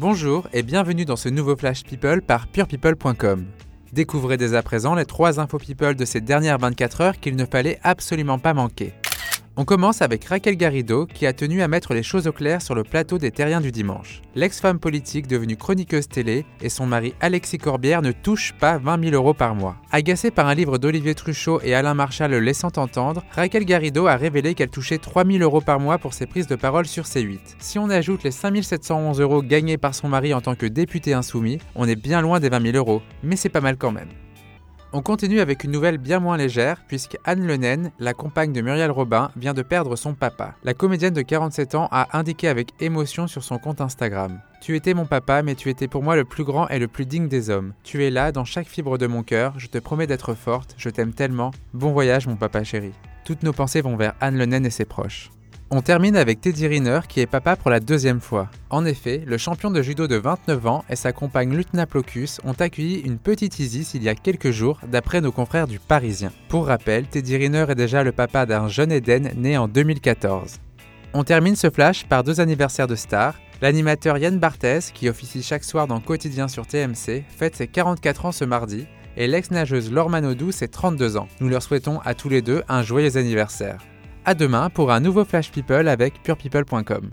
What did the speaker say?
Bonjour et bienvenue dans ce nouveau Flash People par purepeople.com. Découvrez dès à présent les trois infos people de ces dernières 24 heures qu'il ne fallait absolument pas manquer. On commence avec Raquel Garrido qui a tenu à mettre les choses au clair sur le plateau des Terriens du dimanche. L'ex-femme politique devenue chroniqueuse télé et son mari Alexis Corbière ne touchent pas 20 000 euros par mois. Agacée par un livre d'Olivier Truchot et Alain Marchal le laissant entendre, Raquel Garrido a révélé qu'elle touchait 3 000 euros par mois pour ses prises de parole sur C8. Si on ajoute les 5 711 euros gagnés par son mari en tant que député insoumis, on est bien loin des 20 000 euros, mais c'est pas mal quand même. On continue avec une nouvelle bien moins légère, puisque Anne Lenen, la compagne de Muriel Robin, vient de perdre son papa. La comédienne de 47 ans a indiqué avec émotion sur son compte Instagram. Tu étais mon papa, mais tu étais pour moi le plus grand et le plus digne des hommes. Tu es là, dans chaque fibre de mon cœur, je te promets d'être forte, je t'aime tellement. Bon voyage, mon papa chéri. Toutes nos pensées vont vers Anne Lenen et ses proches. On termine avec Teddy Riner qui est papa pour la deuxième fois. En effet, le champion de judo de 29 ans et sa compagne Lutna Plocus ont accueilli une petite Isis il y a quelques jours d'après nos confrères du Parisien. Pour rappel, Teddy Riner est déjà le papa d'un jeune Eden né en 2014. On termine ce flash par deux anniversaires de stars. L'animateur Yann Barthès, qui officie chaque soir dans Quotidien sur TMC, fête ses 44 ans ce mardi et l'ex-nageuse Laure Manodou ses 32 ans. Nous leur souhaitons à tous les deux un joyeux anniversaire. À demain pour un nouveau Flash People avec purepeople.com.